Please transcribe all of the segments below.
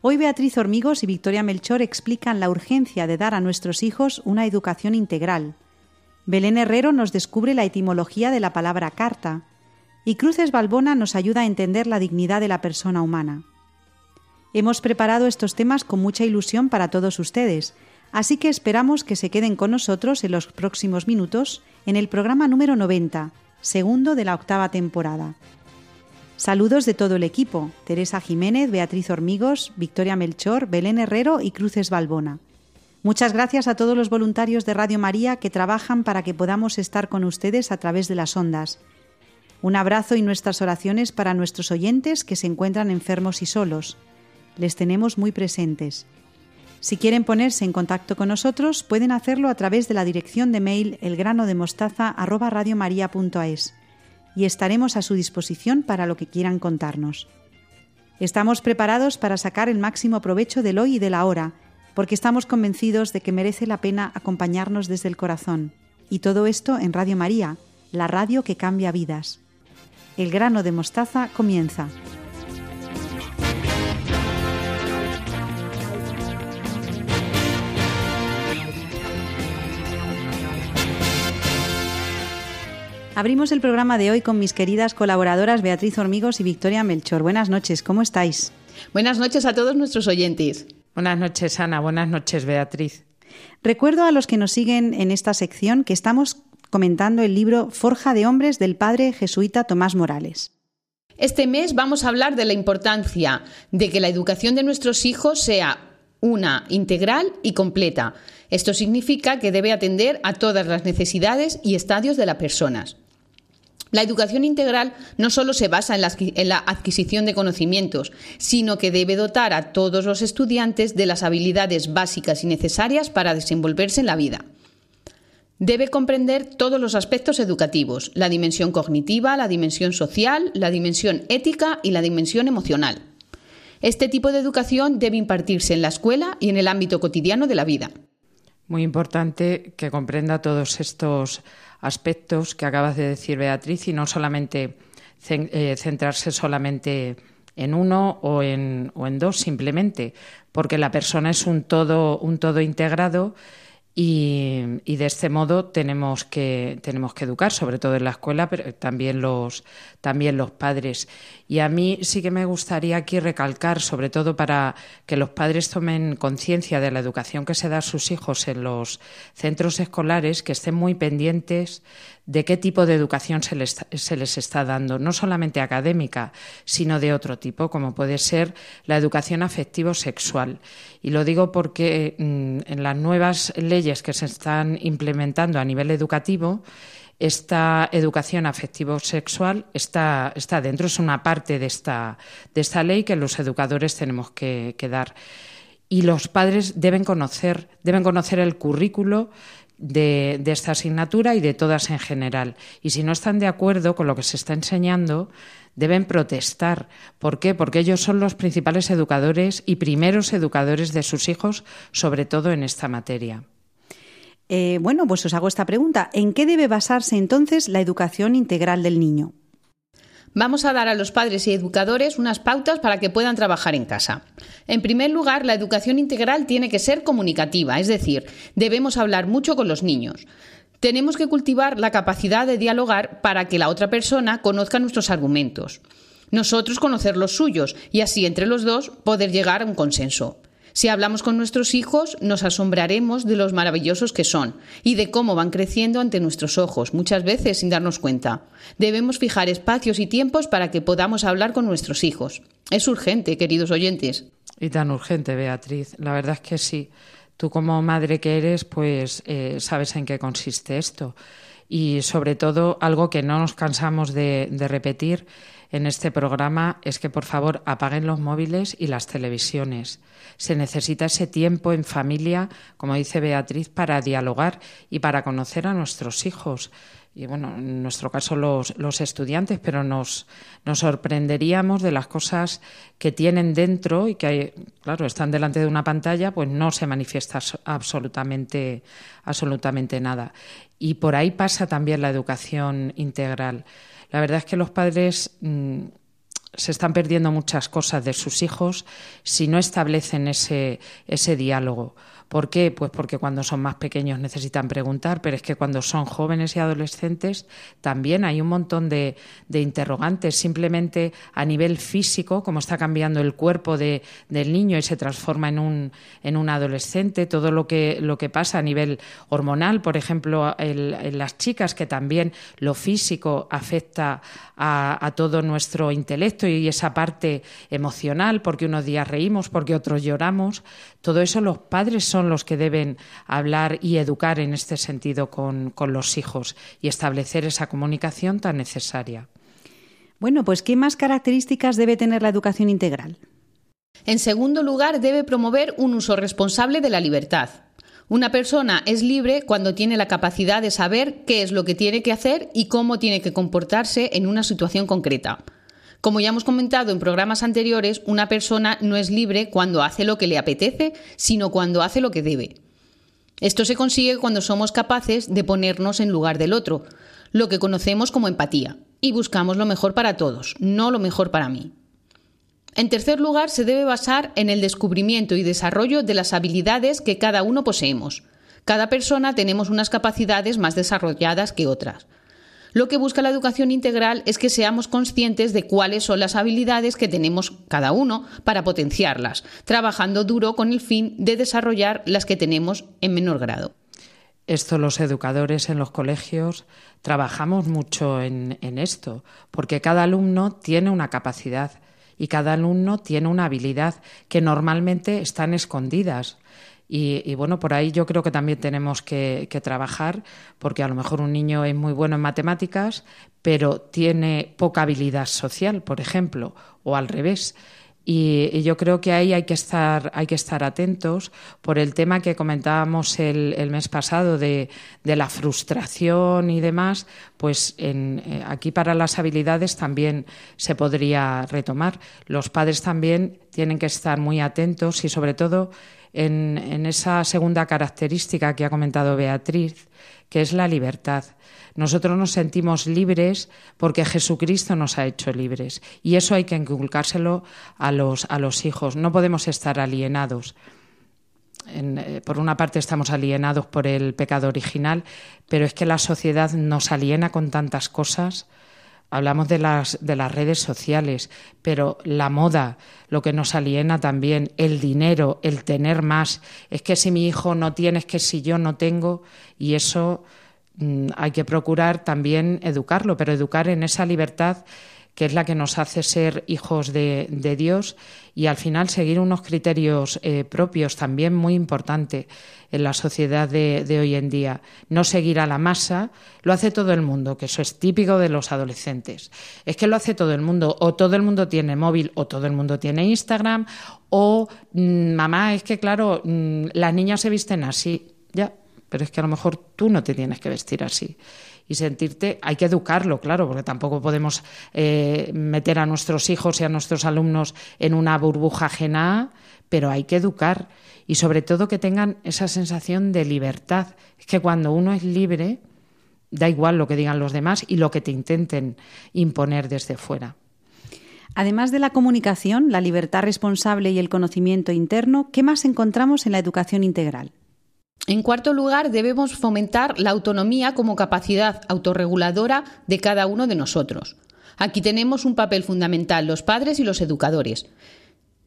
Hoy Beatriz Hormigos y Victoria Melchor explican la urgencia de dar a nuestros hijos una educación integral. Belén Herrero nos descubre la etimología de la palabra carta y Cruces Balbona nos ayuda a entender la dignidad de la persona humana. Hemos preparado estos temas con mucha ilusión para todos ustedes, así que esperamos que se queden con nosotros en los próximos minutos en el programa número 90, segundo de la octava temporada. Saludos de todo el equipo, Teresa Jiménez, Beatriz Hormigos, Victoria Melchor, Belén Herrero y Cruces Balbona. Muchas gracias a todos los voluntarios de Radio María que trabajan para que podamos estar con ustedes a través de las ondas. Un abrazo y nuestras oraciones para nuestros oyentes que se encuentran enfermos y solos. Les tenemos muy presentes. Si quieren ponerse en contacto con nosotros, pueden hacerlo a través de la dirección de mail elgranodemostaza@radiomaria.es y estaremos a su disposición para lo que quieran contarnos. Estamos preparados para sacar el máximo provecho del hoy y de la hora, porque estamos convencidos de que merece la pena acompañarnos desde el corazón. Y todo esto en Radio María, la radio que cambia vidas. El grano de mostaza comienza. Abrimos el programa de hoy con mis queridas colaboradoras Beatriz Hormigos y Victoria Melchor. Buenas noches, ¿cómo estáis? Buenas noches a todos nuestros oyentes. Buenas noches, Ana. Buenas noches, Beatriz. Recuerdo a los que nos siguen en esta sección que estamos comentando el libro Forja de Hombres del padre jesuita Tomás Morales. Este mes vamos a hablar de la importancia de que la educación de nuestros hijos sea una integral y completa. Esto significa que debe atender a todas las necesidades y estadios de las personas. La educación integral no solo se basa en la, adquisición de conocimientos, sino que debe dotar a todos los estudiantes de las habilidades básicas y necesarias para desenvolverse en la vida. Debe comprender todos los aspectos educativos, la dimensión cognitiva, la dimensión social, la dimensión ética y la dimensión emocional. Este tipo de educación debe impartirse en la escuela y en el ámbito cotidiano de la vida. Muy importante que comprenda todos estos aspectos que acabas de decir, Beatriz, y no solamente eh, centrarse solamente en uno o en, o en dos simplemente, porque la persona es un todo, un todo integrado y, de este modo tenemos que, tenemos que educar, sobre todo en la escuela, pero también los, también los padres. Y a mí sí que me gustaría aquí recalcar, sobre todo para que los padres tomen conciencia de la educación que se da a sus hijos en los centros escolares, que estén muy pendientes de qué tipo de educación se les, se les, está dando, no solamente académica, sino de otro tipo, como puede ser la educación afectivo-sexual. Y lo digo porque mm, en las nuevas leyes que se están implementando a nivel educativo, esta educación afectivo-sexual está, está dentro, es una parte de esta, de esta ley que los educadores tenemos que, que dar. Y los padres deben conocer, deben conocer el currículo de, esta asignatura y de todas en general. Y si no están de acuerdo con lo que se está enseñando, deben protestar. ¿Por qué? Porque ellos son los principales educadores y primeros educadores de sus hijos, sobre todo en esta materia. Eh, bueno, pues os hago esta pregunta. ¿En qué debe basarse entonces la educación integral del niño? Vamos a dar a los padres y educadores unas pautas para que puedan trabajar en casa. En primer lugar, la educación integral tiene que ser comunicativa, es decir, debemos hablar mucho con los niños. Tenemos que cultivar la capacidad de dialogar para que la otra persona conozca nuestros argumentos. Nosotros conocer los suyos y así entre los dos poder llegar a un consenso. Si hablamos con nuestros hijos, nos asombraremos de los maravillosos que son y de cómo van creciendo ante nuestros ojos, muchas veces sin darnos cuenta. Debemos fijar espacios y tiempos para que podamos hablar con nuestros hijos. Es urgente, queridos oyentes. Y tan urgente, Beatriz. La verdad es que sí. Tú como madre que eres, pues eh, sabes en qué consiste esto. Y sobre todo, algo que no nos cansamos de repetir en este programa es que por favor apaguen los móviles y las televisiones. Se necesita ese tiempo en familia, como dice Beatriz, para dialogar y para conocer a nuestros hijos y bueno, en nuestro caso los, los estudiantes, pero nos, nos, sorprenderíamos de las cosas que tienen dentro y que, claro, están delante de una pantalla, pues no se manifiesta absolutamente, absolutamente nada. Y por ahí pasa también la educación integral. La verdad es que los padres mm, se están perdiendo muchas cosas de sus hijos si no establecen ese, ese diálogo. ¿Por qué? Pues porque cuando son más pequeños necesitan preguntar, pero es que cuando son jóvenes y adolescentes también hay un montón de, interrogantes. Simplemente a nivel físico, como está cambiando el cuerpo de, del niño y se transforma en un, en un adolescente, todo lo que, lo que pasa a nivel hormonal, por ejemplo, en las chicas, que también lo físico afecta a, a todo nuestro intelecto y esa parte emocional, porque unos días reímos, porque otros lloramos. Todo eso los padres son son los que deben hablar y educar en este sentido con, con los hijos y establecer esa comunicación tan necesaria. Bueno, pues ¿qué más características debe tener la educación integral? En segundo lugar, debe promover un uso responsable de la libertad. Una persona es libre cuando tiene la capacidad de saber qué es lo que tiene que hacer y cómo tiene que comportarse en una situación concreta. Como ya hemos comentado en programas anteriores, una persona no es libre cuando hace lo que le apetece, sino cuando hace lo que debe. Esto se consigue cuando somos capaces de ponernos en lugar del otro, lo que conocemos como empatía, y buscamos lo mejor para todos, no lo mejor para mí. En tercer lugar, se debe basar en el descubrimiento y desarrollo de las habilidades que cada uno poseemos. Cada persona tenemos unas capacidades más desarrolladas que otras. Lo que busca la educación integral es que seamos conscientes de cuáles son las habilidades que tenemos cada uno para potenciarlas, trabajando duro con el fin de desarrollar las que tenemos en menor grado. Esto los educadores en los colegios trabajamos mucho en, esto, porque cada alumno tiene una capacidad y cada alumno tiene una habilidad que normalmente están escondidas. Y, bueno, por ahí yo creo que también tenemos que, trabajar, porque a lo mejor un niño es muy bueno en matemáticas, pero tiene poca habilidad social, por ejemplo, o al revés. Y, yo creo que ahí hay que estar, hay que estar atentos por el tema que comentábamos el, mes pasado de, la frustración y demás, pues en, eh, aquí para las habilidades también se podría retomar. Los padres también tienen que estar muy atentos y sobre todo en, esa segunda característica que ha comentado Beatriz, que es la libertad. Nosotros nos sentimos libres porque Jesucristo nos ha hecho libres y eso hay que inculcárselo a los, a los hijos. No podemos estar alienados. Eh, por una parte estamos alienados por el pecado original, pero es que la sociedad nos aliena con tantas cosas Hablamos de las, de las redes sociales, pero la moda, lo que nos aliena también, el dinero, el tener más. Es que si mi hijo no tiene, es que si yo no tengo, y eso mm, hay que procurar también educarlo, pero educar en esa libertad que es la que nos hace ser hijos de, Dios y al final seguir unos criterios eh, propios también muy importante en la sociedad de, hoy en día. No seguir a la masa, lo hace todo el mundo, que eso es típico de los adolescentes. Es que lo hace todo el mundo, o todo el mundo tiene móvil, o todo el mundo tiene Instagram, o mm, mamá, es que claro, mm, las niñas se visten así, ya, pero es que a lo mejor tú no te tienes que vestir así y sentirte, hay que educarlo, claro, porque tampoco podemos eh, meter a nuestros hijos y a nuestros alumnos en una burbuja ajena, pero hay que educar y sobre todo que tengan esa sensación de libertad. Es que cuando uno es libre, da igual lo que digan los demás y lo que te intenten imponer desde fuera. Además de la comunicación, la libertad responsable y el conocimiento interno, ¿qué más encontramos en la educación integral? En cuarto lugar, debemos fomentar la autonomía como capacidad autorreguladora de cada uno de nosotros. Aquí tenemos un papel fundamental los padres y los educadores.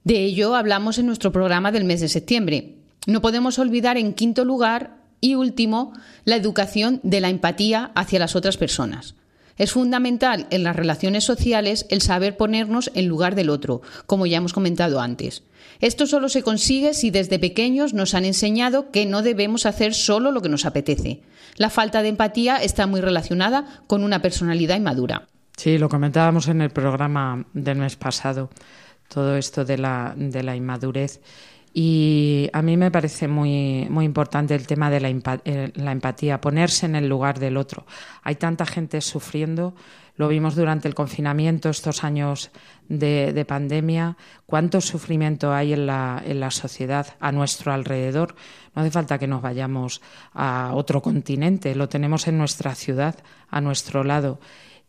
De ello hablamos en nuestro programa del mes de septiembre. No podemos olvidar, en quinto lugar y último, la educación de la empatía hacia las otras personas. Es fundamental en las relaciones sociales el saber ponernos en lugar del otro, como ya hemos comentado antes. Esto solo se consigue si desde pequeños nos han enseñado que no debemos hacer solo lo que nos apetece. La falta de empatía está muy relacionada con una personalidad inmadura. Sí, lo comentábamos en el programa del mes pasado, todo esto de la, inmadurez. Y a mí me parece muy, muy importante el tema de la, eh, la, empatía, ponerse en el lugar del otro. Hay tanta gente sufriendo, lo vimos durante el confinamiento, estos años de, de pandemia, cuánto sufrimiento hay en la, en la sociedad a nuestro alrededor. No hace falta que nos vayamos a otro continente, lo tenemos en nuestra ciudad, a nuestro lado.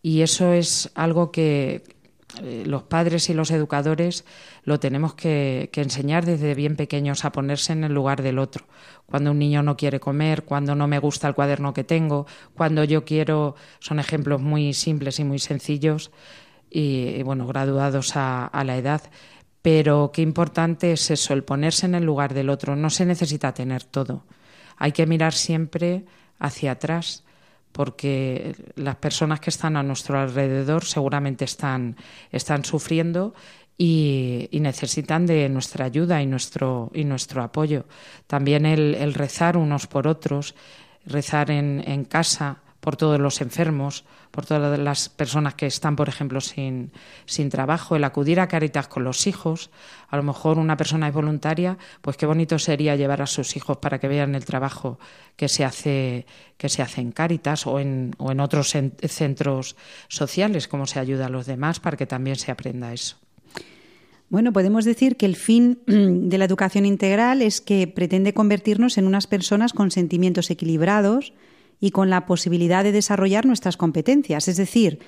Y eso es algo que los padres y los educadores lo tenemos que, enseñar desde bien pequeños a ponerse en el lugar del otro. Cuando un niño no quiere comer, cuando no me gusta el cuaderno que tengo, cuando yo quiero, son ejemplos muy simples y muy sencillos y, bueno, graduados a, a la edad. Pero qué importante es eso, el ponerse en el lugar del otro. No se necesita tener todo. Hay que mirar siempre hacia atrás porque las personas que están a nuestro alrededor seguramente están, están sufriendo y, necesitan de nuestra ayuda y nuestro, y nuestro apoyo. También el, el rezar unos por otros, rezar en, en casa, por todos los enfermos, por todas las personas que están, por ejemplo, sin, sin trabajo, el acudir a Caritas con los hijos. A lo mejor una persona es voluntaria, pues qué bonito sería llevar a sus hijos para que vean el trabajo que se hace, que se hace en Caritas o en, o en otros centros sociales, cómo se ayuda a los demás para que también se aprenda eso. Bueno, podemos decir que el fin de la educación integral es que pretende convertirnos en unas personas con sentimientos equilibrados, y con la posibilidad de desarrollar nuestras competencias. Es decir,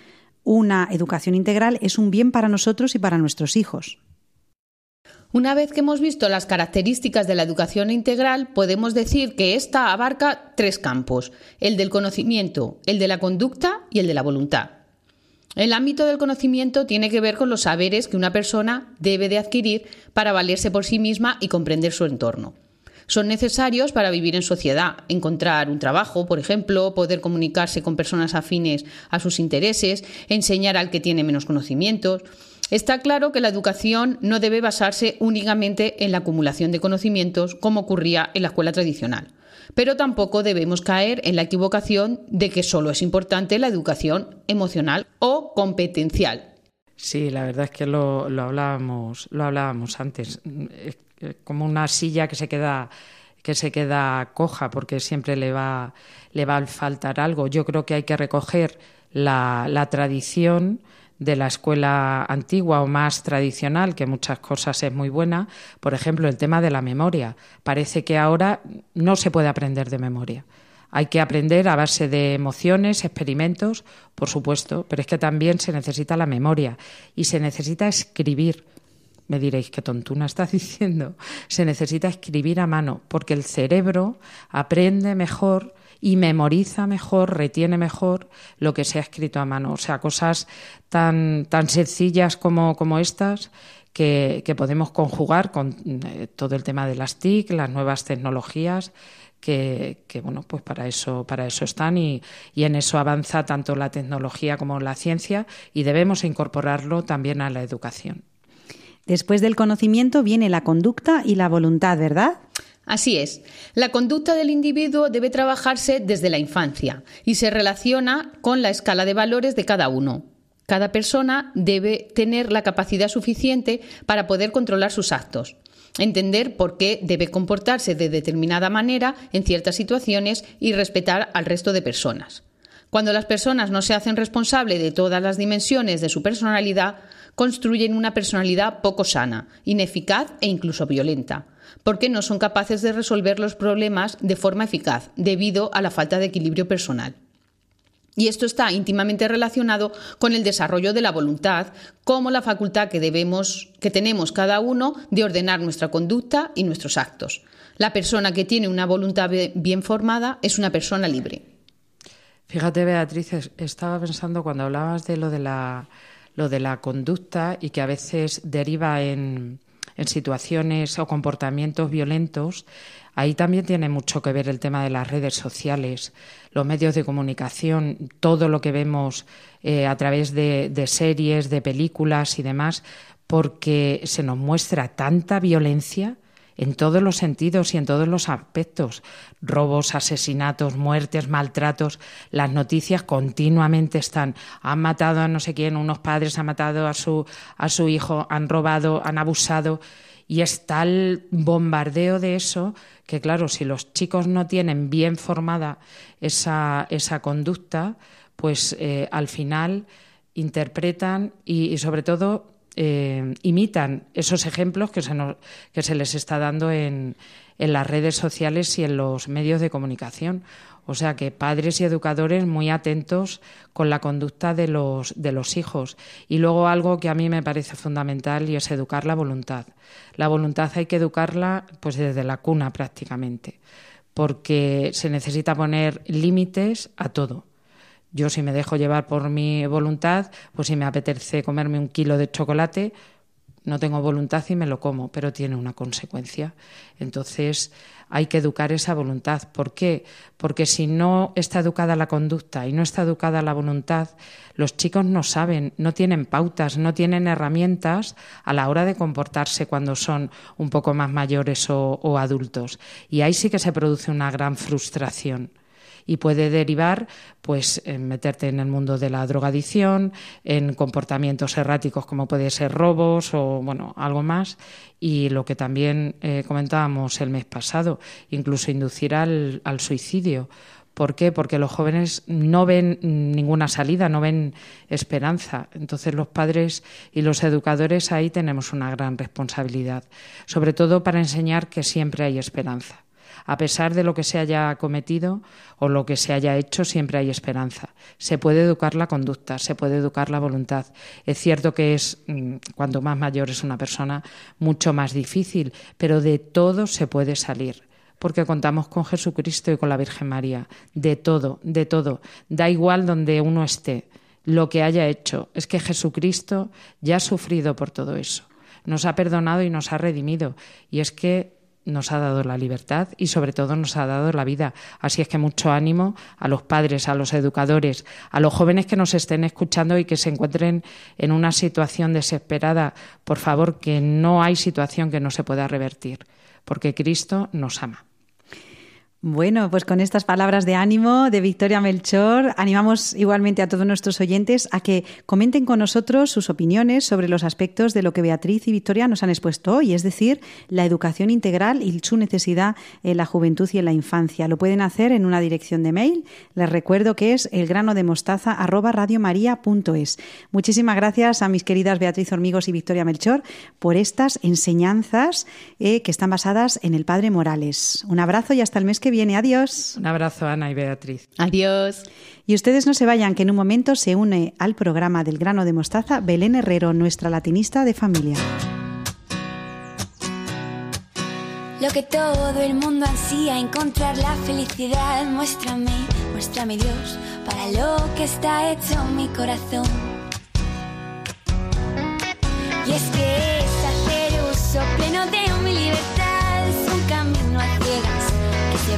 una educación integral es un bien para nosotros y para nuestros hijos. Una vez que hemos visto las características de la educación integral, podemos decir que ésta abarca tres campos, el del conocimiento, el de la conducta y el de la voluntad. El ámbito del conocimiento tiene que ver con los saberes que una persona debe de adquirir para valerse por sí misma y comprender su entorno. Son necesarios para vivir en sociedad, encontrar un trabajo, por ejemplo, poder comunicarse con personas afines a sus intereses, enseñar al que tiene menos conocimientos. Está claro que la educación no debe basarse únicamente en la acumulación de conocimientos como ocurría en la escuela tradicional, pero tampoco debemos caer en la equivocación de que solo es importante la educación emocional o competencial. Sí, la verdad es que lo, hablábamos, lo hablábamos antes como una silla que se queda que se queda coja porque siempre le va, le va a faltar algo. Yo creo que hay que recoger la, la tradición de la escuela antigua o más tradicional, que muchas cosas es muy buena. Por ejemplo, el tema de la memoria. Parece que ahora no se puede aprender de memoria. Hay que aprender a base de emociones, experimentos, por supuesto, pero es que también se necesita la memoria y se necesita escribir me diréis, qué tontuna estás diciendo. Se necesita escribir a mano, porque el cerebro aprende mejor y memoriza mejor, retiene mejor lo que se ha escrito a mano. O sea, cosas tan, tan sencillas como, como estas que, que, podemos conjugar con eh, todo el tema de las TIC, las nuevas tecnologías. Que, que, bueno pues para eso para eso están y, y en eso avanza tanto la tecnología como la ciencia y debemos incorporarlo también a la educación. Después del conocimiento viene la conducta y la voluntad, ¿verdad? Así es. La conducta del individuo debe trabajarse desde la infancia y se relaciona con la escala de valores de cada uno. Cada persona debe tener la capacidad suficiente para poder controlar sus actos, entender por qué debe comportarse de determinada manera en ciertas situaciones y respetar al resto de personas. Cuando las personas no se hacen responsable de todas las dimensiones de su personalidad, construyen una personalidad poco sana, ineficaz e incluso violenta, porque no son capaces de resolver los problemas de forma eficaz debido a la falta de equilibrio personal. Y esto está íntimamente relacionado con el desarrollo de la voluntad, como la facultad que debemos que tenemos cada uno de ordenar nuestra conducta y nuestros actos. La persona que tiene una voluntad bien formada es una persona libre. Fíjate, Beatriz, estaba pensando cuando hablabas de lo de la lo de la conducta y que a veces deriva en, situaciones o comportamientos violentos, ahí también tiene mucho que ver el tema de las redes sociales, los medios de comunicación, todo lo que vemos eh, a través de, series, de películas y demás, porque se nos muestra tanta violencia en todos los sentidos y en todos los aspectos. Robos, asesinatos, muertes, maltratos. Las noticias continuamente están. Han matado a no sé quién, unos padres han matado a su, a su hijo, han robado, han abusado. Y es tal bombardeo de eso que, claro, si los chicos no tienen bien formada esa, esa conducta, pues eh, al final interpretan y, sobre todo eh, imitan esos ejemplos que se, que se les está dando en, en las redes sociales y en los medios de comunicación. O sea que padres y educadores muy atentos con la conducta de los, de los hijos. Y luego algo que a mí me parece fundamental y es educar la voluntad. La voluntad hay que educarla pues desde la cuna prácticamente, porque se necesita poner límites a todo. Yo si me dejo llevar por mi voluntad, pues si me apetece comerme un kilo de chocolate, no tengo voluntad y me lo como, pero tiene una consecuencia. Entonces hay que educar esa voluntad. ¿Por qué? Porque si no está educada la conducta y no está educada la voluntad, los chicos no saben, no tienen pautas, no tienen herramientas a la hora de comportarse cuando son un poco más mayores o, o adultos. Y ahí sí que se produce una gran frustración y puede derivar pues en meterte en el mundo de la drogadicción, en comportamientos erráticos como puede ser robos o bueno, algo más y lo que también eh, comentábamos el mes pasado, incluso inducir al, al suicidio. ¿Por qué? Porque los jóvenes no ven ninguna salida, no ven esperanza. Entonces los padres y los educadores ahí tenemos una gran responsabilidad, sobre todo para enseñar que siempre hay esperanza a pesar de lo que se haya cometido o lo que se haya hecho, siempre hay esperanza. Se puede educar la conducta, se puede educar la voluntad. Es cierto que es, mm, cuanto más mayor es una persona, mucho más difícil, pero de todo se puede salir porque contamos con Jesucristo y con la Virgen María. De todo, de todo. Da igual donde uno esté, lo que haya hecho. Es que Jesucristo ya ha sufrido por todo eso. Nos ha perdonado y nos ha redimido. Y es que nos ha dado la libertad y sobre todo nos ha dado la vida. Así es que mucho ánimo a los padres, a los educadores, a los jóvenes que nos estén escuchando y que se encuentren en una situación desesperada. Por favor, que no hay situación que no se pueda revertir, porque Cristo nos ama. Bueno, pues con estas palabras de ánimo de Victoria Melchor, animamos igualmente a todos nuestros oyentes a que comenten con nosotros sus opiniones sobre los aspectos de lo que Beatriz y Victoria nos han expuesto hoy, es decir, la educación integral y su necesidad en la juventud y en la infancia. Lo pueden hacer en una dirección de mail. Les recuerdo que es elgranodemostaza@radiomaria.es. Muchísimas gracias a mis queridas Beatriz Hormigos y Victoria Melchor por estas enseñanzas eh, que están basadas en el Padre Morales. Un abrazo y hasta el mes que viene. Adiós. Un abrazo, Ana y Beatriz. Adiós. Y ustedes no se vayan, que en un momento se une al programa del grano de mostaza Belén Herrero, nuestra latinista de familia. Lo que todo el mundo ansía, encontrar la felicidad. Muéstrame, muéstrame Dios, para lo que está hecho mi corazón. Y es que es hacer uso pleno de mi libertad,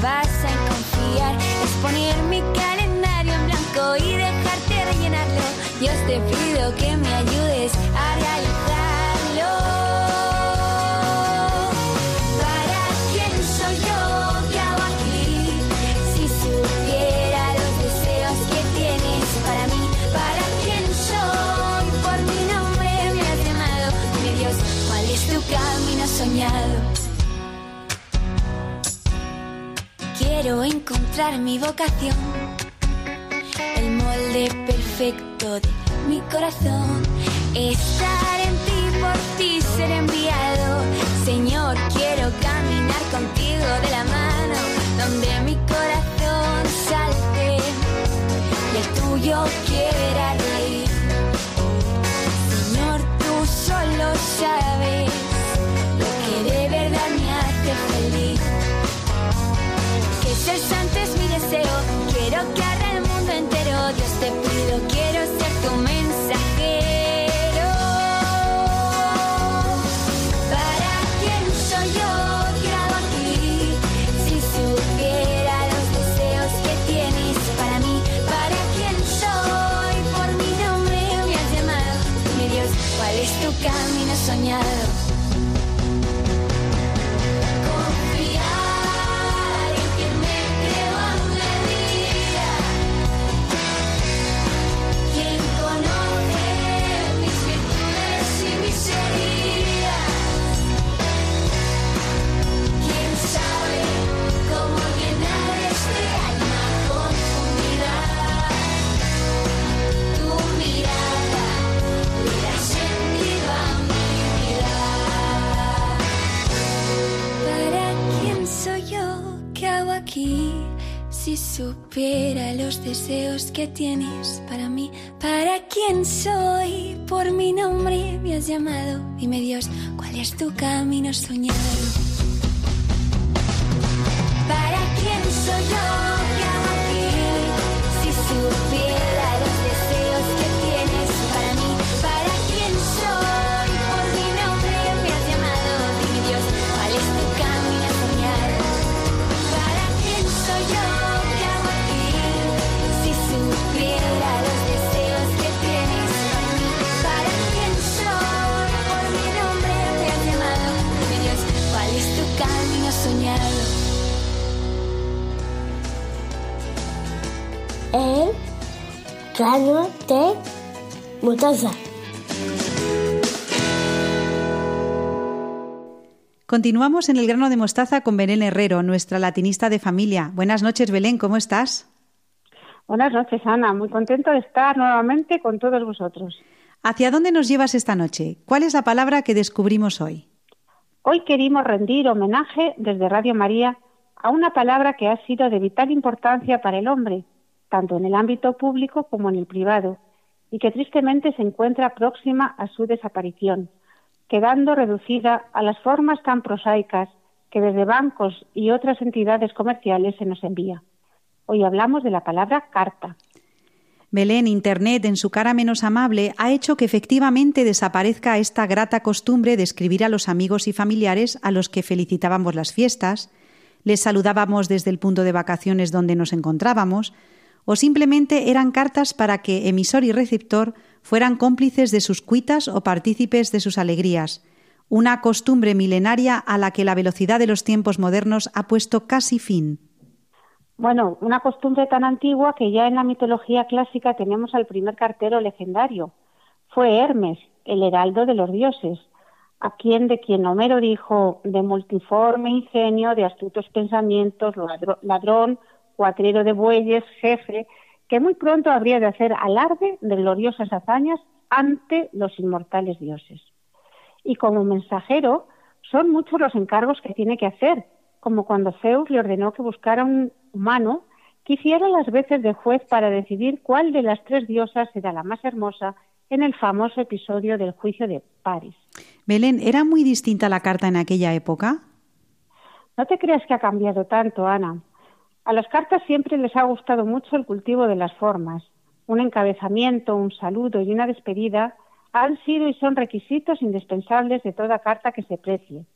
basa en confiar, es poner mi calendario en blanco y dejarte rellenarlo. Dios te pido que me ayudes a realizarlo. Quiero encontrar mi vocación, el molde perfecto de mi corazón. Estar en ti, por ti ser enviado. Señor, quiero caminar contigo de la mano, donde mi corazón salte y el tuyo quiera reír. Señor, tú solo sabes Ser santo mi deseo, quiero que arda el mundo entero. Dios te pido, quiero ser tu mensajero. ¿Para quién soy yo? ¿Qué hago aquí? Si supiera los deseos que tienes para mí, ¿para quién soy? Por mi nombre me has llamado. Mi Dios, ¿cuál es tu camino soñado? Los deseos que tienes para mí, para quién soy, por mi nombre me has llamado. Dime Dios, ¿cuál es tu camino soñado? Grano de mostaza. Continuamos en el grano de mostaza con Belén Herrero, nuestra latinista de familia. Buenas noches, Belén, ¿cómo estás? Buenas noches, Ana. Muy contento de estar nuevamente con todos vosotros. ¿Hacia dónde nos llevas esta noche? ¿Cuál es la palabra que descubrimos hoy? Hoy queremos rendir homenaje desde Radio María a una palabra que ha sido de vital importancia para el hombre, tanto en el ámbito público como en el privado, y que tristemente se encuentra próxima a su desaparición, quedando reducida a las formas tan prosaicas que desde bancos y otras entidades comerciales se nos envía. Hoy hablamos de la palabra carta. Belén, Internet, en su cara menos amable, ha hecho que efectivamente desaparezca esta grata costumbre de escribir a los amigos y familiares a los que felicitábamos las fiestas, les saludábamos desde el punto de vacaciones donde nos encontrábamos, o simplemente eran cartas para que emisor y receptor fueran cómplices de sus cuitas o partícipes de sus alegrías, una costumbre milenaria a la que la velocidad de los tiempos modernos ha puesto casi fin. Bueno, una costumbre tan antigua que ya en la mitología clásica tenemos al primer cartero legendario. Fue Hermes, el heraldo de los dioses, a quien de quien Homero dijo de multiforme ingenio, de astutos pensamientos, ladrón, cuatrero de bueyes, jefe, que muy pronto habría de hacer alarde de gloriosas hazañas ante los inmortales dioses. Y como mensajero, son muchos los encargos que tiene que hacer, como cuando Zeus le ordenó que buscara un humano que hiciera las veces de juez para decidir cuál de las tres diosas era la más hermosa en el famoso episodio del juicio de París. Belén, ¿era muy distinta la carta en aquella época? No te creas que ha cambiado tanto, Ana. A las cartas siempre les ha gustado mucho el cultivo de las formas. Un encabezamiento, un saludo y una despedida han sido y son requisitos indispensables de toda carta que se precie.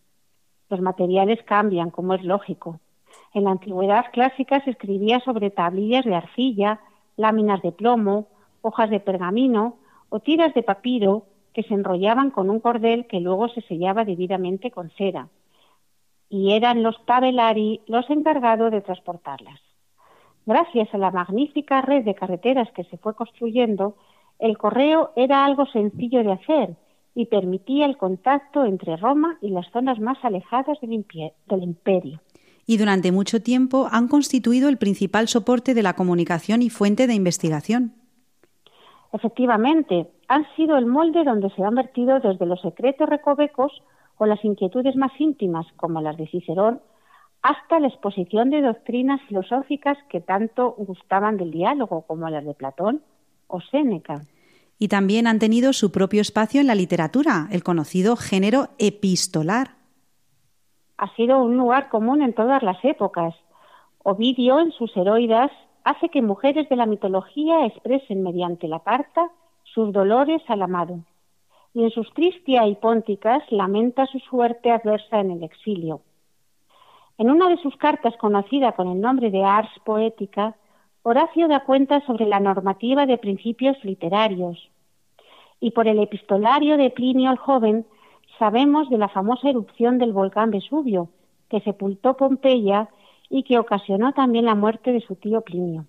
Los materiales cambian, como es lógico. En la antigüedad clásica se escribía sobre tablillas de arcilla, láminas de plomo, hojas de pergamino o tiras de papiro que se enrollaban con un cordel que luego se sellaba debidamente con cera y eran los tabelari los encargados de transportarlas. Gracias a la magnífica red de carreteras que se fue construyendo, el correo era algo sencillo de hacer y permitía el contacto entre Roma y las zonas más alejadas del, imperio. Y durante mucho tiempo han constituido el principal soporte de la comunicación y fuente de investigación. Efectivamente, han sido el molde donde se han vertido desde los secretos recovecos o las inquietudes más íntimas, como las de Cicerón, hasta la exposición de doctrinas filosóficas que tanto gustaban del diálogo, como las de Platón o Séneca. Y también han tenido su propio espacio en la literatura, el conocido género epistolar. Ha sido un lugar común en todas las épocas. Ovidio, en sus heroidas, hace que mujeres de la mitología expresen mediante la carta sus dolores al amado y en sus Tristia y Pónticas lamenta su suerte adversa en el exilio. En una de sus cartas conocida con el nombre de Ars Poética, Horacio da cuenta sobre la normativa de principios literarios. Y por el epistolario de Plinio el Joven sabemos de la famosa erupción del volcán Vesubio, que sepultó Pompeya y que ocasionó también la muerte de su tío Plinio.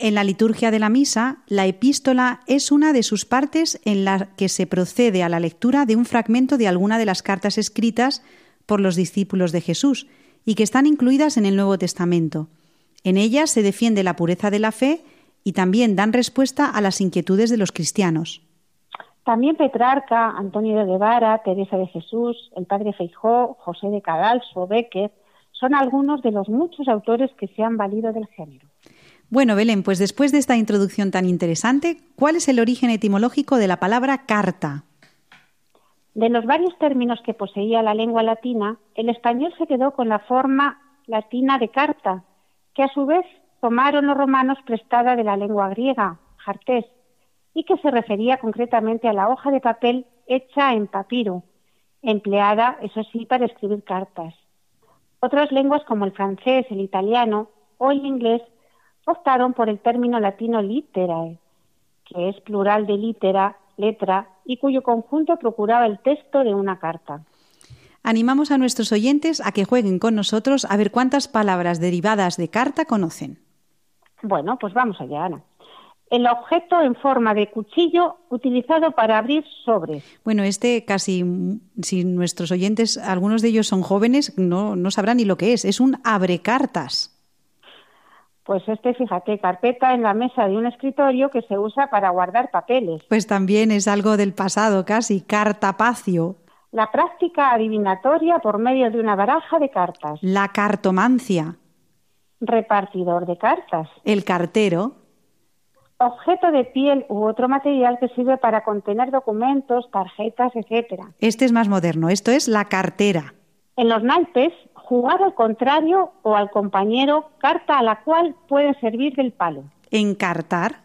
En la liturgia de la misa, la epístola es una de sus partes en la que se procede a la lectura de un fragmento de alguna de las cartas escritas por los discípulos de Jesús y que están incluidas en el Nuevo Testamento. En ellas se defiende la pureza de la fe y también dan respuesta a las inquietudes de los cristianos. También Petrarca, Antonio de Guevara, Teresa de Jesús, el padre Feijó, José de Cadalso, Becker, son algunos de los muchos autores que se han valido del género. Bueno, Belén, pues después de esta introducción tan interesante, ¿cuál es el origen etimológico de la palabra carta? De los varios términos que poseía la lengua latina, el español se quedó con la forma latina de carta, que a su vez tomaron los romanos prestada de la lengua griega, jartés, y que se refería concretamente a la hoja de papel hecha en papiro, empleada, eso sí, para escribir cartas. Otras lenguas como el francés, el italiano o el inglés optaron por el término latino literae, que es plural de litera, letra, y cuyo conjunto procuraba el texto de una carta. Animamos a nuestros oyentes a que jueguen con nosotros a ver cuántas palabras derivadas de carta conocen. Bueno, pues vamos allá, Ana. El objeto en forma de cuchillo utilizado para abrir sobres. Bueno, este casi, si nuestros oyentes, algunos de ellos son jóvenes, no, no sabrán ni lo que es. Es un abrecartas. Pues este, fíjate, carpeta en la mesa de un escritorio que se usa para guardar papeles. Pues también es algo del pasado casi, cartapacio. La práctica adivinatoria por medio de una baraja de cartas. La cartomancia. Repartidor de cartas. El cartero. Objeto de piel u otro material que sirve para contener documentos, tarjetas, etcétera. Este es más moderno, esto es la cartera. En los naipes, jugar al contrario o al compañero, carta a la cual puede servir del palo. Encartar.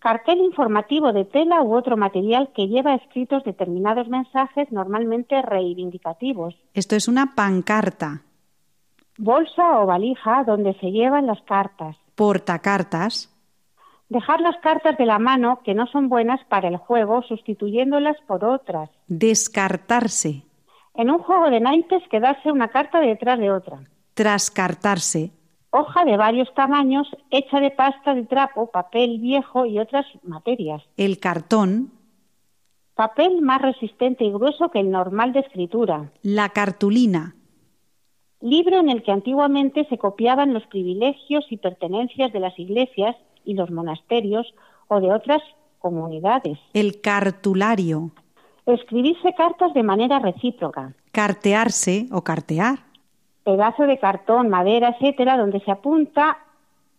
Cartel informativo de tela u otro material que lleva escritos determinados mensajes normalmente reivindicativos. Esto es una pancarta. Bolsa o valija donde se llevan las cartas. Portacartas. Dejar las cartas de la mano que no son buenas para el juego sustituyéndolas por otras. Descartarse. En un juego de naipes quedarse una carta detrás de otra. Trascartarse. Hoja de varios tamaños hecha de pasta de trapo, papel viejo y otras materias. El cartón. Papel más resistente y grueso que el normal de escritura. La cartulina. Libro en el que antiguamente se copiaban los privilegios y pertenencias de las iglesias y los monasterios o de otras comunidades. El cartulario. Escribirse cartas de manera recíproca. Cartearse o cartear. Pedazo de cartón, madera, etcétera, donde se apunta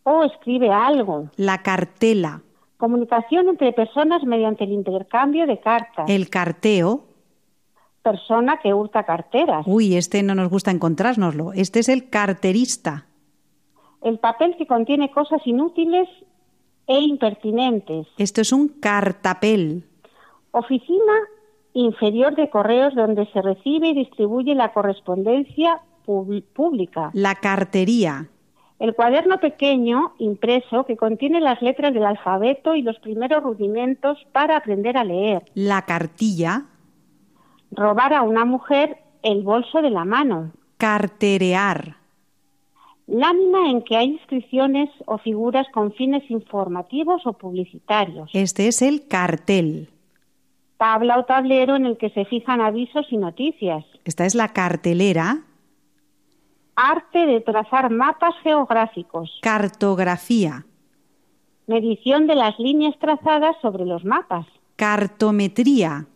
o escribe algo. La cartela. Comunicación entre personas mediante el intercambio de cartas. El carteo. Persona que hurta carteras. Uy, este no nos gusta encontrárnoslo. Este es el carterista. El papel que contiene cosas inútiles e impertinentes. Esto es un cartapel. Oficina inferior de correos donde se recibe y distribuye la correspondencia pública. La cartería. El cuaderno pequeño impreso que contiene las letras del alfabeto y los primeros rudimentos para aprender a leer. La cartilla. Robar a una mujer el bolso de la mano. Carterear. Lámina en que hay inscripciones o figuras con fines informativos o publicitarios. Este es el cartel. Tabla o tablero en el que se fijan avisos y noticias. Esta es la cartelera. Arte de trazar mapas geográficos. Cartografía. Medición de las líneas trazadas sobre los mapas. Cartometría.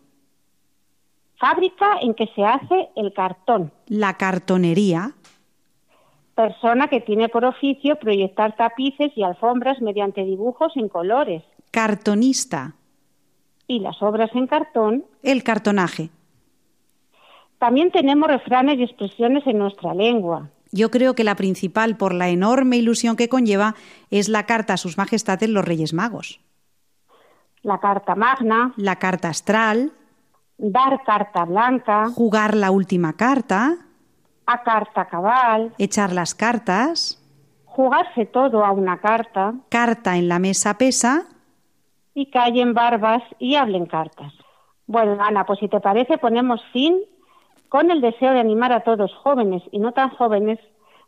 Fábrica en que se hace el cartón. La cartonería. Persona que tiene por oficio proyectar tapices y alfombras mediante dibujos en colores. Cartonista. Y las obras en cartón. El cartonaje. También tenemos refranes y expresiones en nuestra lengua. Yo creo que la principal, por la enorme ilusión que conlleva, es la carta a sus majestades los Reyes Magos. La carta magna. La carta astral. Dar carta blanca. Jugar la última carta. A carta cabal. Echar las cartas. Jugarse todo a una carta. Carta en la mesa pesa. Y callen barbas y hablen cartas. Bueno, Ana, pues si te parece, ponemos fin con el deseo de animar a todos, jóvenes y no tan jóvenes,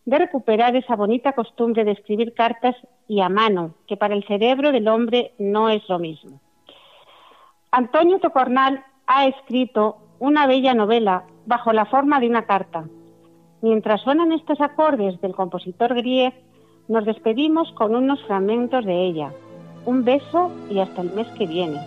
de recuperar esa bonita costumbre de escribir cartas y a mano, que para el cerebro del hombre no es lo mismo. Antonio Tocornal ha escrito una bella novela bajo la forma de una carta. Mientras suenan estos acordes del compositor Grieg, nos despedimos con unos fragmentos de ella. Un beso y hasta el mes que viene.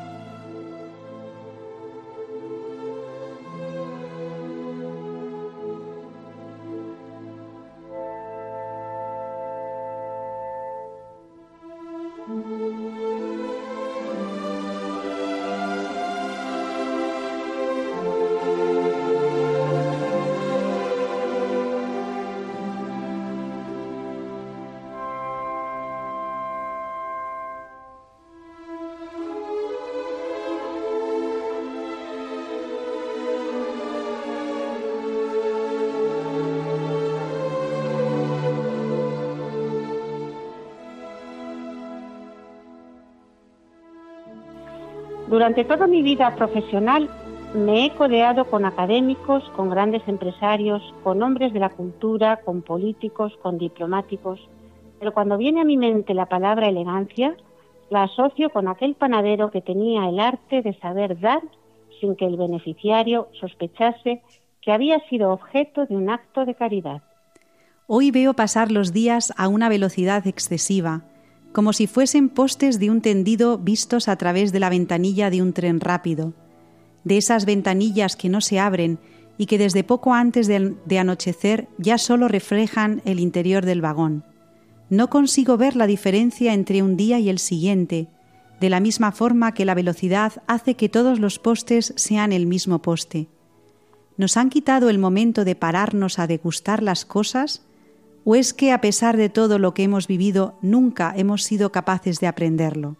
Durante toda mi vida profesional me he codeado con académicos, con grandes empresarios, con hombres de la cultura, con políticos, con diplomáticos, pero cuando viene a mi mente la palabra elegancia, la asocio con aquel panadero que tenía el arte de saber dar sin que el beneficiario sospechase que había sido objeto de un acto de caridad. Hoy veo pasar los días a una velocidad excesiva, como si fuesen postes de un tendido vistos a través de la ventanilla de un tren rápido, de esas ventanillas que no se abren y que desde poco antes de, anochecer ya solo reflejan el interior del vagón. No consigo ver la diferencia entre un día y el siguiente, de la misma forma que la velocidad hace que todos los postes sean el mismo poste. ¿Nos han quitado el momento de pararnos a degustar las cosas? ¿O es que a pesar de todo lo que hemos vivido, nunca hemos sido capaces de aprenderlo?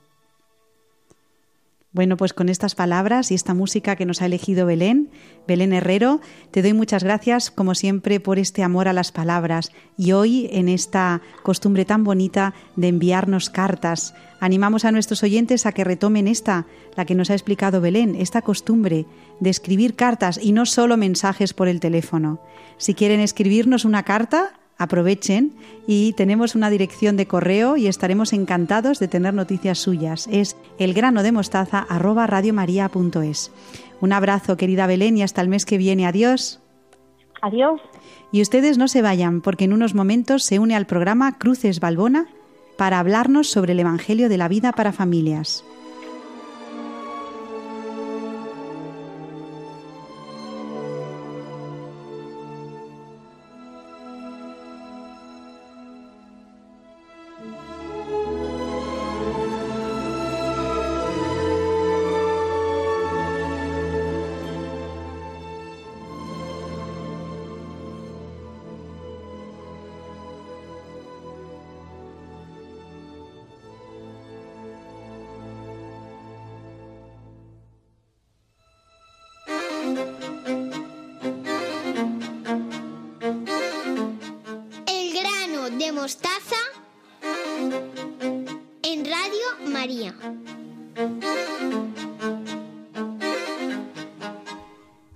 Bueno, pues con estas palabras y esta música que nos ha elegido Belén, Belén Herrero, te doy muchas gracias, como siempre, por este amor a las palabras y hoy en esta costumbre tan bonita de enviarnos cartas. Animamos a nuestros oyentes a que retomen esta, la que nos ha explicado Belén, esta costumbre de escribir cartas y no solo mensajes por el teléfono. Si quieren escribirnos una carta, aprovechen y tenemos una dirección de correo y estaremos encantados de tener noticias suyas. Es elgranodemostaza@radiomaria.es. Un abrazo, querida Belén, y hasta el mes que viene. Adiós. Adiós. Y ustedes no se vayan, porque en unos momentos se une al programa Cruces Balbona para hablarnos sobre el Evangelio de la vida para familias.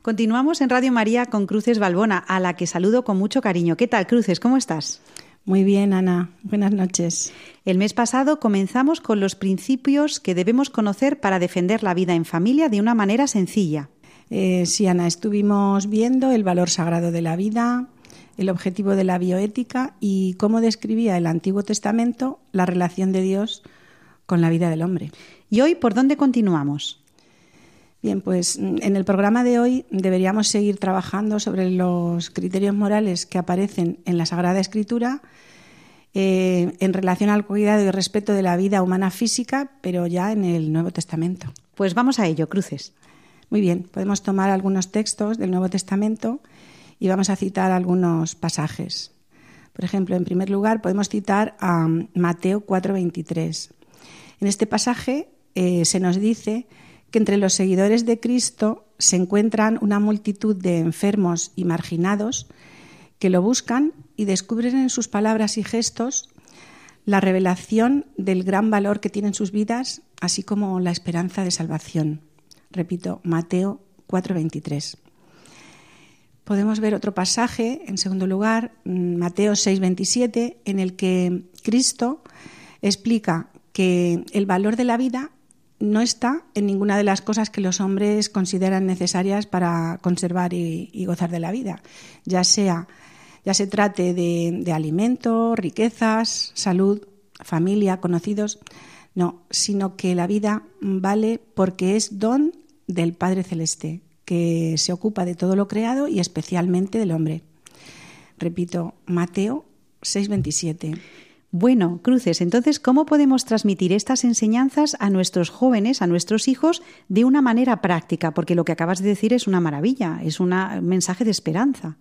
Continuamos en Radio María con Cruces Balbona, a la que saludo con mucho cariño. ¿Qué tal, Cruces? ¿Cómo estás? Muy bien, Ana. Buenas noches. El mes pasado comenzamos con los principios que debemos conocer para defender la vida en familia de una manera sencilla. Eh, sí, Ana, estuvimos viendo el valor sagrado de la vida, el objetivo de la bioética y cómo describía el Antiguo Testamento la relación de Dios con la vida del hombre. ¿Y hoy por dónde continuamos? Bien, pues mm, en el programa de hoy deberíamos seguir trabajando sobre los criterios morales que aparecen en la Sagrada Escritura eh, en relación al cuidado y respeto de la vida humana física, pero ya en el Nuevo Testamento. Pues vamos a ello, cruces. Muy bien, podemos tomar algunos textos del Nuevo Testamento y vamos a citar algunos pasajes. Por ejemplo, en primer lugar, podemos citar a Mateo 4:23. En este pasaje eh, se nos dice que entre los seguidores de Cristo se encuentran una multitud de enfermos y marginados que lo buscan y descubren en sus palabras y gestos la revelación del gran valor que tienen sus vidas, así como la esperanza de salvación. Repito, Mateo 4:23. Podemos ver otro pasaje, en segundo lugar, Mateo 6:27, en el que Cristo explica que el valor de la vida no está en ninguna de las cosas que los hombres consideran necesarias para conservar y, gozar de la vida, ya sea ya se trate de, de alimento, riquezas, salud, familia, conocidos, no, sino que la vida vale porque es don del Padre Celeste, que se ocupa de todo lo creado y especialmente del hombre. Repito, Mateo 6:27. Bueno, Cruces, entonces, ¿cómo podemos transmitir estas enseñanzas a nuestros jóvenes, a nuestros hijos, de una manera práctica? Porque lo que acabas de decir es una maravilla, es un mensaje de esperanza.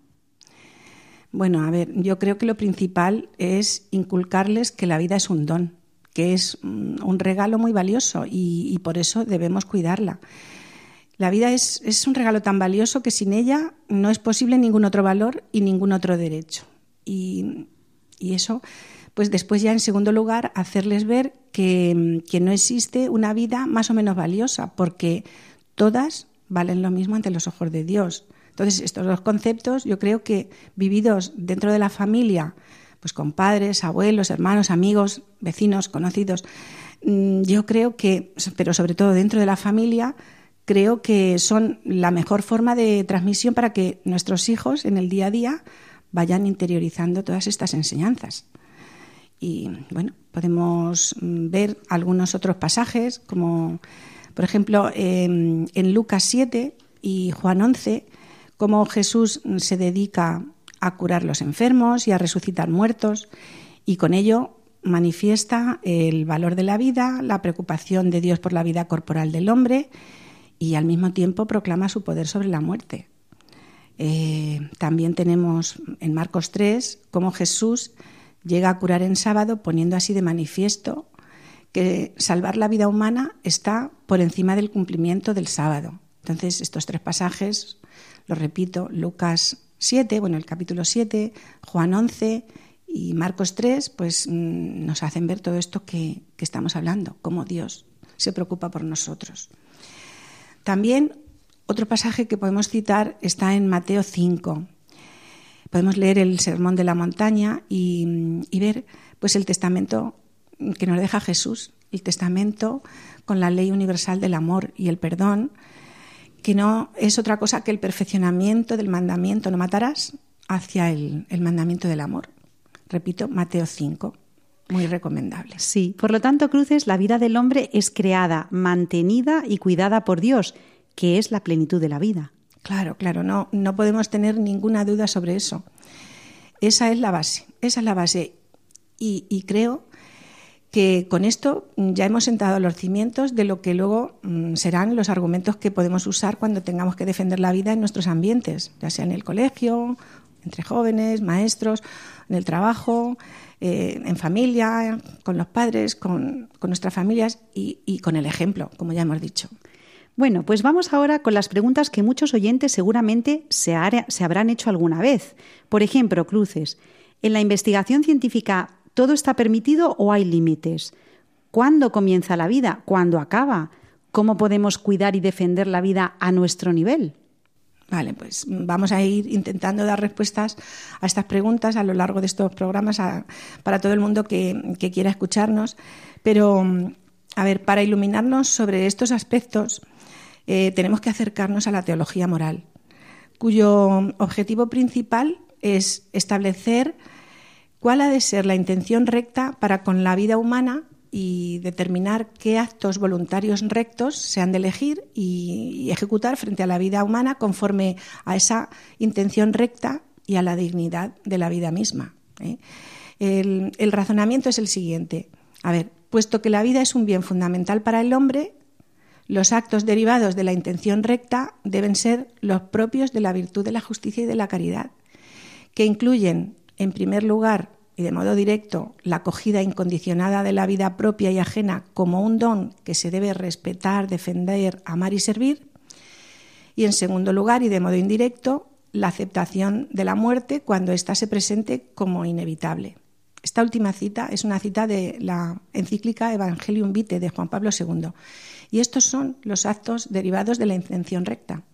Bueno, a ver, yo creo que lo principal es inculcarles que la vida es un don, que es mm, un regalo muy valioso y, por eso debemos cuidarla. La vida es, es, un regalo tan valioso que sin ella no es posible ningún otro valor y ningún otro derecho. Y, y eso pues después ya en segundo lugar hacerles ver que, no existe una vida más o menos valiosa, porque todas valen lo mismo ante los ojos de Dios. Entonces, estos dos conceptos yo creo que vividos dentro de la familia, pues con padres, abuelos, hermanos, amigos, vecinos, conocidos, mm, yo creo que, pero sobre todo dentro de la familia, creo que son la mejor forma de transmisión para que nuestros hijos en el día a día vayan interiorizando todas estas enseñanzas. Y bueno, podemos mm, ver algunos otros pasajes, como por ejemplo en Lucas 7 y Juan 11, cómo Jesús se dedica a curar los enfermos y a resucitar muertos, y con ello manifiesta el valor de la vida, la preocupación de Dios por la vida corporal del hombre y al mismo tiempo proclama su poder sobre la muerte. Eh, también tenemos en Marcos 3 cómo Jesús llega a curar en sábado poniendo así de manifiesto que salvar la vida humana está por encima del cumplimiento del sábado. Entonces, estos tres pasajes, lo repito, Lucas 7, bueno, el capítulo 7, Juan 11 y Marcos 3, pues mm, nos hacen ver todo esto que, que estamos hablando, cómo Dios se preocupa por nosotros. También otro pasaje que podemos citar está en Mateo 5, podemos leer el Sermón de la Montaña y, ver pues el testamento que nos deja Jesús, el testamento con la ley universal del amor y el perdón, que no es otra cosa que el perfeccionamiento del mandamiento no matarás hacia el, el mandamiento del amor. Repito, Mateo 5 muy recomendable. Sí, por lo tanto, Cruces, la vida del hombre es creada, mantenida y cuidada por Dios, que es la plenitud de la vida. Claro, claro, no, no podemos tener ninguna duda sobre eso. Esa es la base, esa es la base. Y, creo que con esto ya hemos sentado los cimientos de lo que luego mm, serán los argumentos que podemos usar cuando tengamos que defender la vida en nuestros ambientes, ya sea en el colegio, entre jóvenes, maestros, en el trabajo, eh, en familia, con los padres, con, nuestras familias y con el ejemplo, como ya hemos dicho. Bueno, pues vamos ahora con las preguntas que muchos oyentes seguramente se, habrán hecho alguna vez. Por ejemplo, Cruces, ¿en la investigación científica todo está permitido o hay límites? ¿Cuándo comienza la vida? ¿Cuándo acaba? ¿Cómo podemos cuidar y defender la vida a nuestro nivel? Vale, pues vamos a ir intentando dar respuestas a estas preguntas a lo largo de estos programas para todo el mundo que, quiera escucharnos. Pero, a ver, para iluminarnos sobre estos aspectos, eh, tenemos que acercarnos a la teología moral, cuyo objetivo principal es establecer cuál ha de ser la intención recta para con la vida humana y determinar qué actos voluntarios rectos se han de elegir y, ejecutar frente a la vida humana conforme a esa intención recta y a la dignidad de la vida misma. ¿eh? El, el razonamiento es el siguiente. A ver, puesto que la vida es un bien fundamental para el hombre, los actos derivados de la intención recta deben ser los propios de la virtud de la justicia y de la caridad, que incluyen, en primer lugar y de modo directo, la acogida incondicionada de la vida propia y ajena como un don que se debe respetar, defender, amar y servir, y en segundo lugar y de modo indirecto, la aceptación de la muerte cuando ésta se presente como inevitable. Esta última cita es una cita de la encíclica Evangelium Vitae de Juan Pablo II y estos son los actos derivados de la intención recta.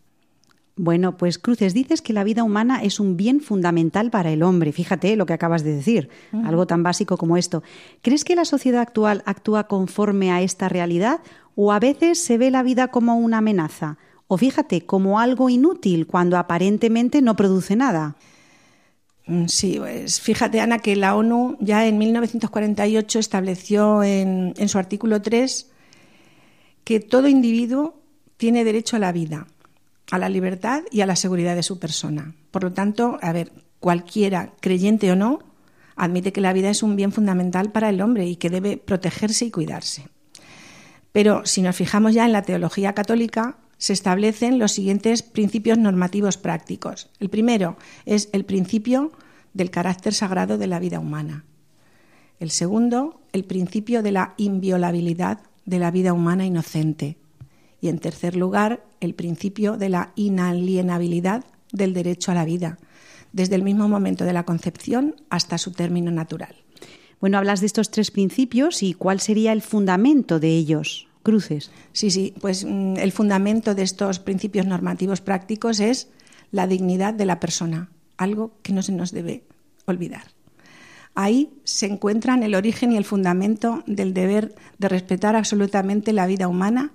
Bueno, pues Cruces, dices que la vida humana es un bien fundamental para el hombre. Fíjate lo que acabas de decir, algo tan básico como esto. ¿Crees que la sociedad actual actúa conforme a esta realidad o a veces se ve la vida como una amenaza? O fíjate, como algo inútil cuando aparentemente no produce nada. Mm, sí, pues fíjate, Ana, que la ONU ya en 1948 estableció en, en su artículo 3 que todo individuo tiene derecho a la vida, a la libertad y a la seguridad de su persona. Por lo tanto, a ver, cualquiera, creyente o no, Admite que la vida es un bien fundamental para el hombre y que debe protegerse y cuidarse. Pero si nos fijamos ya en la teología católica, se establecen los siguientes principios normativos prácticos. El primero es el principio del carácter sagrado de la vida humana. El segundo, el principio de la inviolabilidad de la vida humana inocente. Y en tercer lugar, el principio de la inalienabilidad del derecho a la vida, desde el mismo momento de la concepción hasta su término natural. Bueno, hablas de estos tres principios y cuál sería el fundamento de ellos, Cruces. Sí, sí, pues mm, el fundamento de estos principios normativos prácticos es la dignidad de la persona, algo que no se nos debe olvidar. Ahí se encuentran el origen y el fundamento del deber de respetar absolutamente la vida humana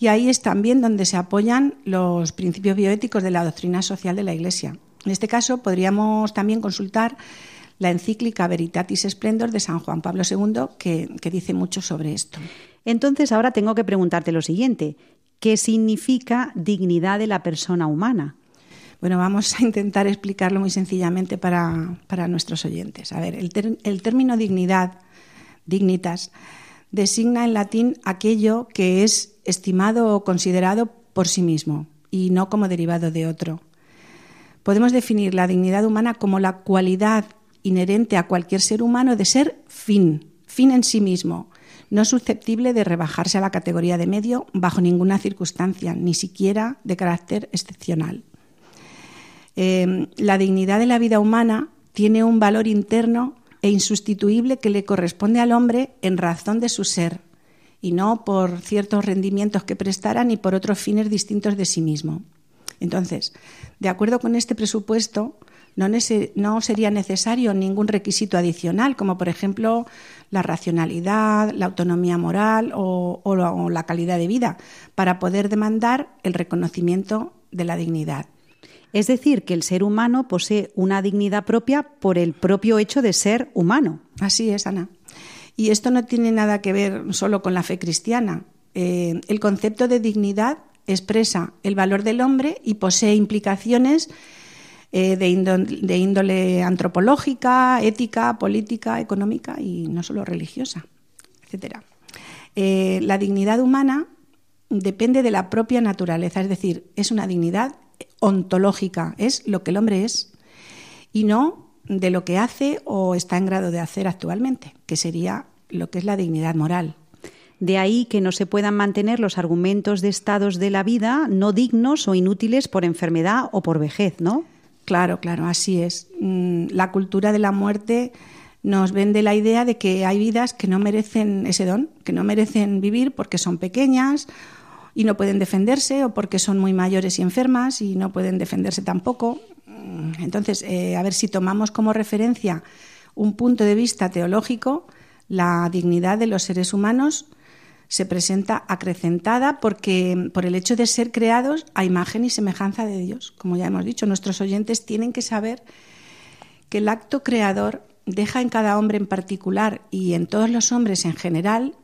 y ahí es también donde se apoyan los principios bioéticos de la doctrina social de la Iglesia. En este caso podríamos también consultar la encíclica Veritatis Splendor de San Juan Pablo II, que, que dice mucho sobre esto. Entonces ahora tengo que preguntarte lo siguiente. ¿Qué significa dignidad de la persona humana? Bueno, vamos a intentar explicarlo muy sencillamente para, nuestros oyentes. A ver, el, el término dignidad, dignitas, designa en latín aquello que es estimado o considerado por sí mismo y no como derivado de otro. Podemos definir la dignidad humana como la cualidad inherente a cualquier ser humano de ser fin, fin en sí mismo, no susceptible de rebajarse a la categoría de medio bajo ninguna circunstancia, ni siquiera de carácter excepcional. Em, la dignidad de la vida humana tiene un valor interno e insustituible que le corresponde al hombre en razón de su ser, y no por ciertos rendimientos que prestara ni por otros fines distintos de sí mismo. Entonces, de acuerdo con este presupuesto, no, no, sería necesario ningún requisito adicional, como por ejemplo la racionalidad, la autonomía moral o la calidad de vida, para poder demandar el reconocimiento de la dignidad. Es decir, que el ser humano posee una dignidad propia por el propio hecho de ser humano. Así es, Ana. Y esto no tiene nada que ver solo con la fe cristiana. Eh, el concepto de dignidad expresa el valor del hombre y posee implicaciones eh, de, índole, antropológica, ética, política, económica y no solo religiosa, etc. Eh, la dignidad humana depende de la propia naturaleza, es decir, es una dignidad ontológica, es lo que el hombre es, y no de lo que hace o está en grado de hacer actualmente, que sería lo que es la dignidad moral. De ahí que no se puedan mantener los argumentos de estados de la vida no dignos o inútiles por enfermedad o por vejez, ¿no? Claro, claro, así es. Mm, la cultura de la muerte nos vende la idea de que hay vidas que no merecen ese don, que no merecen vivir porque son pequeñas y no pueden defenderse o porque son muy mayores y enfermas y no pueden defenderse tampoco. Entonces, eh, a ver si tomamos como referencia un punto de vista teológico, la dignidad de los seres humanos se presenta acrecentada porque por el hecho de ser creados a imagen y semejanza de Dios. Como ya hemos dicho, nuestros oyentes tienen que saber que el acto creador deja en cada hombre en particular y en todos los hombres en general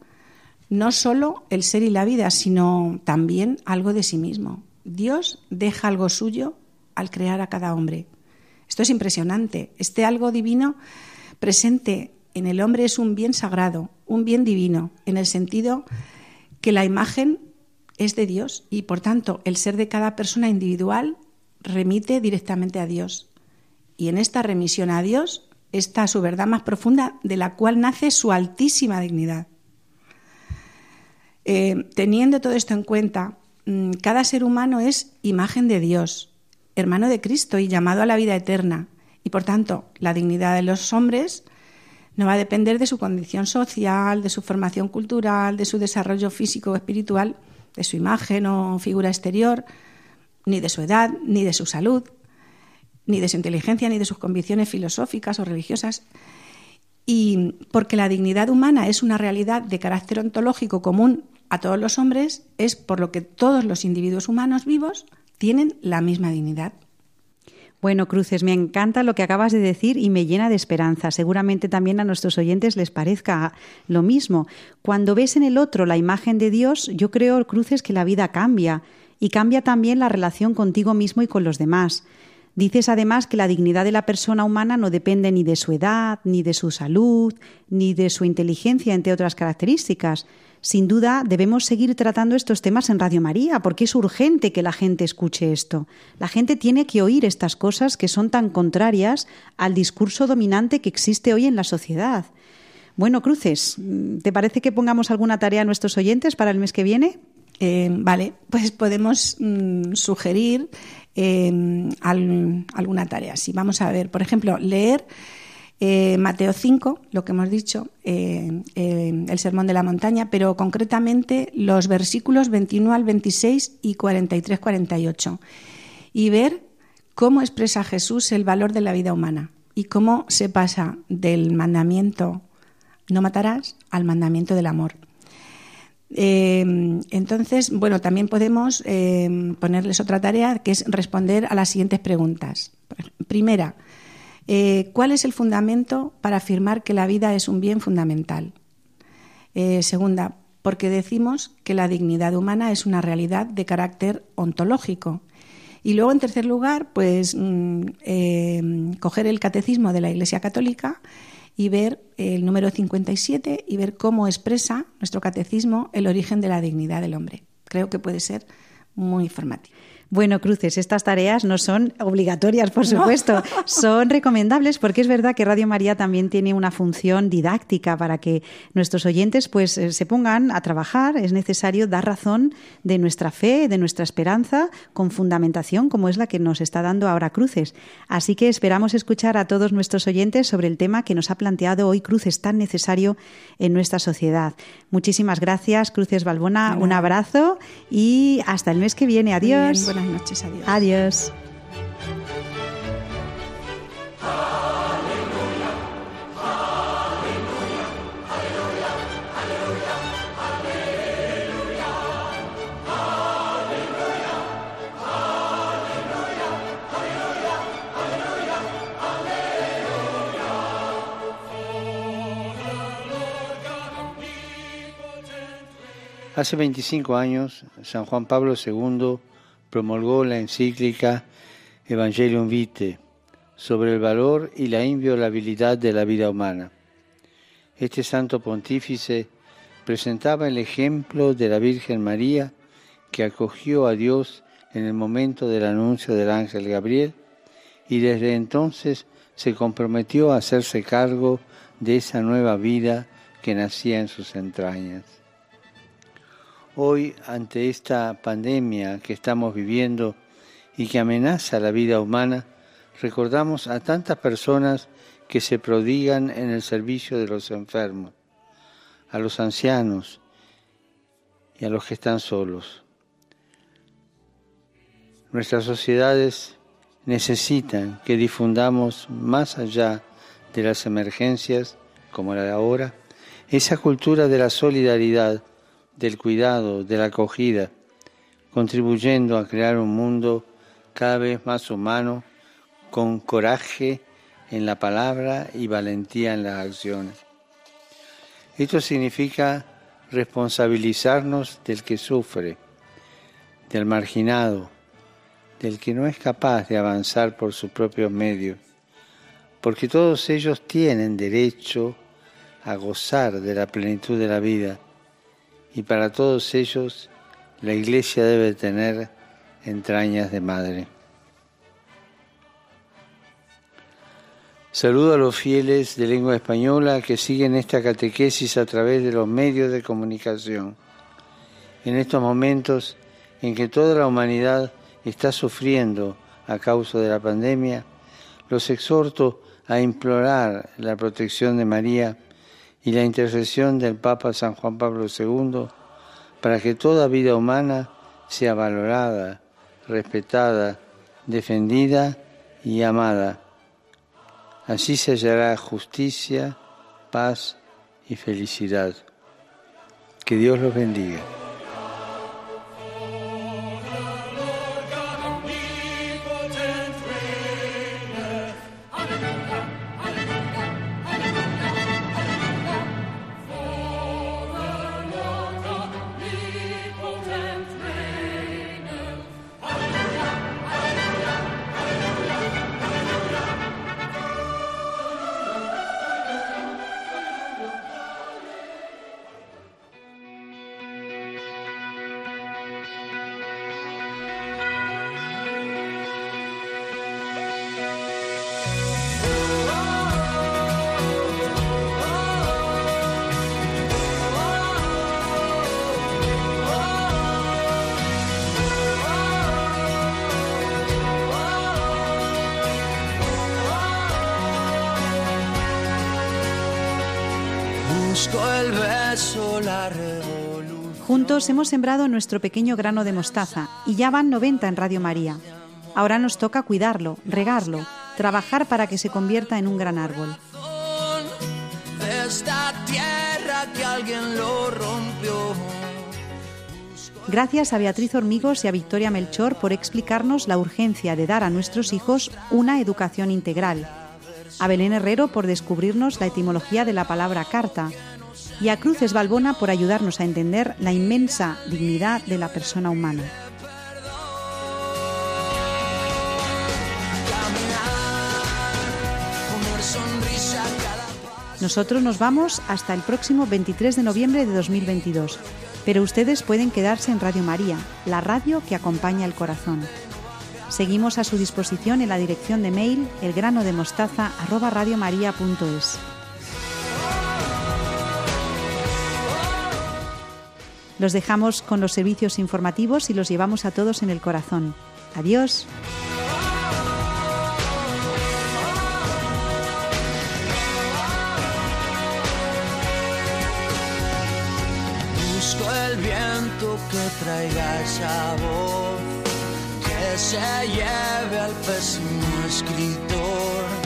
no solo el ser y la vida, sino también algo de sí mismo. Dios deja algo suyo al crear a cada hombre. Esto es impresionante. Este algo divino presente en el hombre es un bien sagrado, un bien divino, en el sentido que la imagen es de Dios y por tanto el ser de cada persona individual remite directamente a Dios. Y en esta remisión a Dios está su verdad más profunda de la cual nace su altísima dignidad. Eh, teniendo todo esto en cuenta, mm, cada ser humano es imagen de Dios, hermano de Cristo y llamado a la vida eterna. Y por tanto, la dignidad de los hombres no va a depender de su condición social, de su formación cultural, de su desarrollo físico o espiritual, de su imagen o figura exterior, ni de su edad, ni de su salud, ni de su inteligencia, ni de sus convicciones filosóficas o religiosas. Y porque la dignidad humana es una realidad de carácter ontológico común a todos los hombres es por lo que todos los individuos humanos vivos tienen la misma dignidad. Bueno, Cruces, me encanta lo que acabas de decir y me llena de esperanza. Seguramente también a nuestros oyentes les parezca lo mismo. Cuando ves en el otro la imagen de Dios, yo creo, Cruces, que la vida cambia y cambia también la relación contigo mismo y con los demás. Dices además que la dignidad de la persona humana no depende ni de su edad, ni de su salud, ni de su inteligencia, entre otras características. Sin duda debemos seguir tratando estos temas en Radio María, porque es urgente que la gente escuche esto. La gente tiene que oír estas cosas que son tan contrarias al discurso dominante que existe hoy en la sociedad. Bueno, Cruces, ¿te parece que pongamos alguna tarea a nuestros oyentes para el mes que viene? Eh, vale, pues podemos mm, sugerir eh, alguna tarea. Si vamos a ver, por ejemplo, leer eh, Mateo 5, lo que hemos dicho, el Sermón de la Montaña, pero concretamente los versículos 21 al 26 y 43-48, y ver cómo expresa Jesús el valor de la vida humana y cómo se pasa del mandamiento no matarás al mandamiento del amor. Entonces, bueno, también podemos em, ponerles otra tarea que es responder a las siguientes preguntas. Primera, eh, ¿cuál es el fundamento para afirmar que la vida es un bien fundamental? Eh, segunda, porque decimos que la dignidad humana es una realidad de carácter ontológico. Y luego, en tercer lugar, pues mm, em, coger el catecismo de la Iglesia Católica y ver el número 57 y ver cómo expresa nuestro catecismo el origen de la dignidad del hombre. Creo que puede ser muy informativo. Bueno, Cruces, estas tareas no son obligatorias, por supuesto, son recomendables porque es verdad que Radio María también tiene una función didáctica para que nuestros oyentes pues eh, se pongan a trabajar. Es necesario dar razón de nuestra fe, de nuestra esperanza, con fundamentación como es la que nos está dando ahora Cruces. Así que esperamos escuchar a todos nuestros oyentes sobre el tema que nos ha planteado hoy Cruces tan necesario en nuestra sociedad. Muchísimas gracias, Cruces Balbona. Un abrazo y hasta el mes que viene. Adiós buenas noches. Adiós. Adiós. Hace 25 años, San Juan Pablo II promulgó la encíclica Evangelium Vitae sobre el valor y la inviolabilidad de la vida humana. Este santo pontífice presentaba el ejemplo de la Virgen María que acogió a Dios en el momento del anuncio del ángel Gabriel y desde entonces se comprometió a hacerse cargo de esa nueva vida que nacía en sus entrañas. Hoy, ante esta pandemia que estamos viviendo y que amenaza la vida humana, recordamos a tantas personas que se prodigan en el servicio de los enfermos, a los ancianos y a los que están solos. Nuestras sociedades necesitan que difundamos más allá de las emergencias, como la de ahora, esa cultura de la solidaridad del cuidado, de la acogida, contribuyendo a crear un mundo cada vez más humano, con coraje en la palabra y valentía en las acciones. Esto significa responsabilizarnos del que sufre, del marginado, del que no es capaz de avanzar por sus propios medios, porque todos ellos tienen derecho a gozar de la plenitud de la vida y para todos ellos la Iglesia debe tener entrañas de madre. Saludo a los fieles de lengua española que siguen esta catequesis a través de los medios de comunicación. En estos momentos en que toda la humanidad está sufriendo a causa de la pandemia, los exhorto a implorar la protección de María y la intercesión del Papa San Juan Pablo II para que toda vida humana sea valorada, respetada, defendida y amada. Así se hallará justicia, paz y felicidad. Que Dios los bendiga. Hemos sembrado nuestro pequeño grano de mostaza y ya van 90 en Radio María. Ahora nos toca cuidarlo, regarlo, trabajar para que se convierta en un gran árbol. Gracias a Beatriz Hormigos y a Victoria Melchor por explicarnos la urgencia de dar a nuestros hijos una educación integral. A Belén Herrero por descubrirnos la etimología de la palabra carta. Y a Cruces Balbona por ayudarnos a entender la inmensa dignidad de la persona humana. Nosotros nos vamos hasta el próximo 23 de noviembre de 2022, pero ustedes pueden quedarse en Radio María, la radio que acompaña el corazón. Seguimos a su disposición en la dirección de mail elgranodemostaza@radiomaria.es. Los dejamos con los servicios informativos y los llevamos a todos en el corazón. Adiós. Busco el viento que traiga esa voz, que se lleve al pésimo escritor.